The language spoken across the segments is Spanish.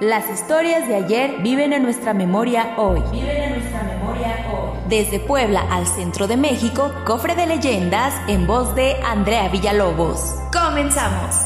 Las historias de ayer viven en nuestra memoria hoy. Viven en nuestra memoria hoy. Desde Puebla al centro de México, cofre de leyendas en voz de Andrea Villalobos. Comenzamos.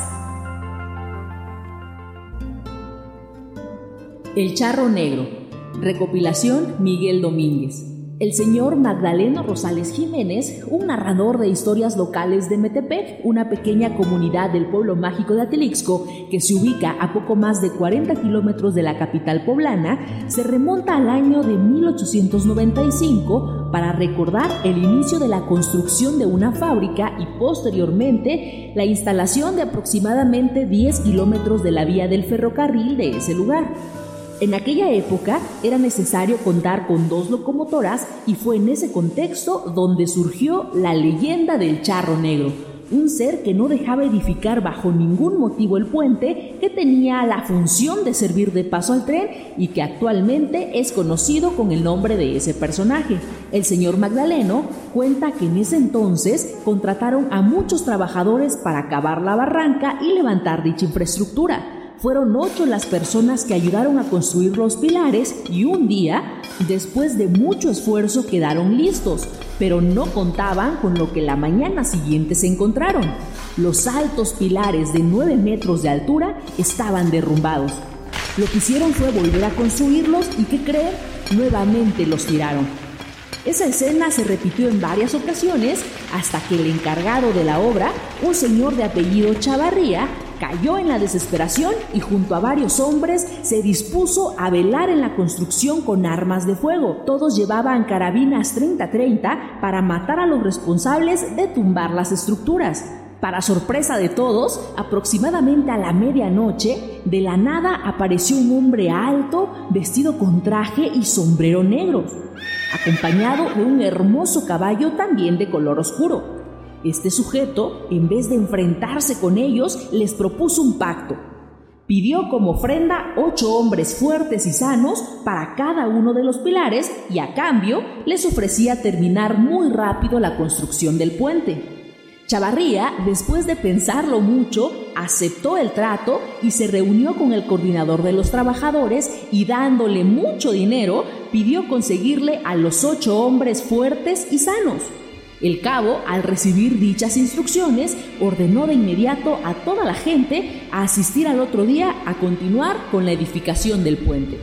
El Charro Negro. Recopilación Miguel Domínguez. El señor Magdaleno Rosales Jiménez, un narrador de historias locales de Metepec, una pequeña comunidad del pueblo mágico de Atilixco que se ubica a poco más de 40 kilómetros de la capital poblana, se remonta al año de 1895 para recordar el inicio de la construcción de una fábrica y posteriormente la instalación de aproximadamente 10 kilómetros de la vía del ferrocarril de ese lugar. En aquella época era necesario contar con dos locomotoras y fue en ese contexto donde surgió la leyenda del charro negro, un ser que no dejaba edificar bajo ningún motivo el puente, que tenía la función de servir de paso al tren y que actualmente es conocido con el nombre de ese personaje. El señor Magdaleno cuenta que en ese entonces contrataron a muchos trabajadores para cavar la barranca y levantar dicha infraestructura fueron ocho las personas que ayudaron a construir los pilares y un día, después de mucho esfuerzo, quedaron listos, pero no contaban con lo que la mañana siguiente se encontraron. Los altos pilares de 9 metros de altura estaban derrumbados. Lo que hicieron fue volver a construirlos y, ¿qué creen? Nuevamente los tiraron. Esa escena se repitió en varias ocasiones hasta que el encargado de la obra, un señor de apellido Chavarría, cayó en la desesperación y junto a varios hombres se dispuso a velar en la construcción con armas de fuego. Todos llevaban carabinas 30-30 para matar a los responsables de tumbar las estructuras. Para sorpresa de todos, aproximadamente a la medianoche, de la nada apareció un hombre alto, vestido con traje y sombrero negro, acompañado de un hermoso caballo también de color oscuro. Este sujeto, en vez de enfrentarse con ellos, les propuso un pacto. Pidió como ofrenda ocho hombres fuertes y sanos para cada uno de los pilares y a cambio les ofrecía terminar muy rápido la construcción del puente. Chavarría, después de pensarlo mucho, aceptó el trato y se reunió con el coordinador de los trabajadores y dándole mucho dinero, pidió conseguirle a los ocho hombres fuertes y sanos. El cabo, al recibir dichas instrucciones, ordenó de inmediato a toda la gente a asistir al otro día a continuar con la edificación del puente.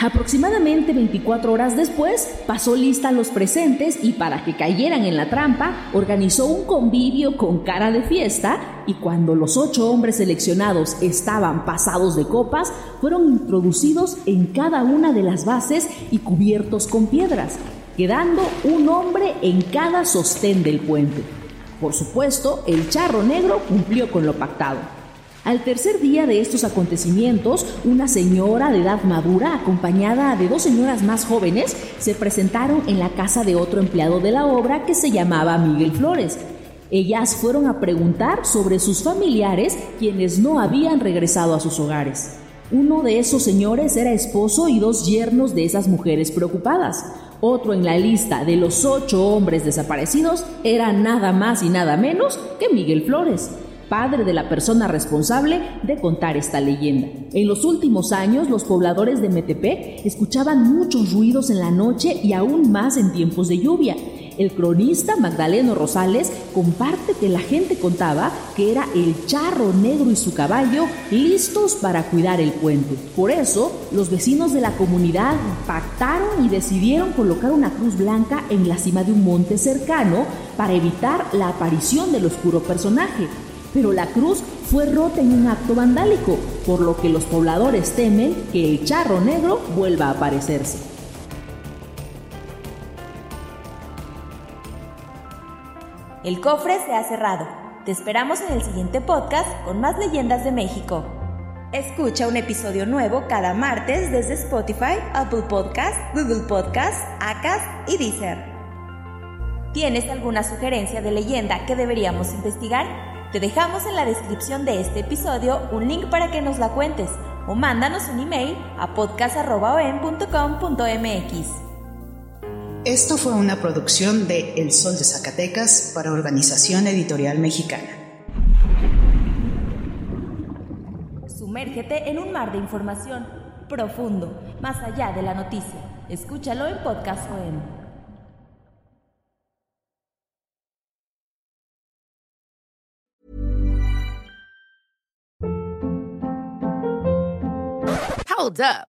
Aproximadamente 24 horas después, pasó lista a los presentes y para que cayeran en la trampa, organizó un convivio con cara de fiesta y cuando los ocho hombres seleccionados estaban pasados de copas, fueron introducidos en cada una de las bases y cubiertos con piedras quedando un hombre en cada sostén del puente. Por supuesto, el charro negro cumplió con lo pactado. Al tercer día de estos acontecimientos, una señora de edad madura, acompañada de dos señoras más jóvenes, se presentaron en la casa de otro empleado de la obra que se llamaba Miguel Flores. Ellas fueron a preguntar sobre sus familiares quienes no habían regresado a sus hogares. Uno de esos señores era esposo y dos yernos de esas mujeres preocupadas. Otro en la lista de los ocho hombres desaparecidos era nada más y nada menos que Miguel Flores, padre de la persona responsable de contar esta leyenda. En los últimos años, los pobladores de Metepec escuchaban muchos ruidos en la noche y aún más en tiempos de lluvia, el cronista Magdaleno Rosales comparte que la gente contaba que era el charro negro y su caballo listos para cuidar el puente. Por eso, los vecinos de la comunidad pactaron y decidieron colocar una cruz blanca en la cima de un monte cercano para evitar la aparición del oscuro personaje. Pero la cruz fue rota en un acto vandálico, por lo que los pobladores temen que el charro negro vuelva a aparecerse. El cofre se ha cerrado. Te esperamos en el siguiente podcast con más leyendas de México. Escucha un episodio nuevo cada martes desde Spotify, Apple Podcast, Google Podcast, Acast y Deezer. ¿Tienes alguna sugerencia de leyenda que deberíamos investigar? Te dejamos en la descripción de este episodio un link para que nos la cuentes o mándanos un email a podcast.com.mx. Esto fue una producción de El Sol de Zacatecas para Organización Editorial Mexicana. Sumérgete en un mar de información profundo, más allá de la noticia. Escúchalo en Podcast OM. Hold up.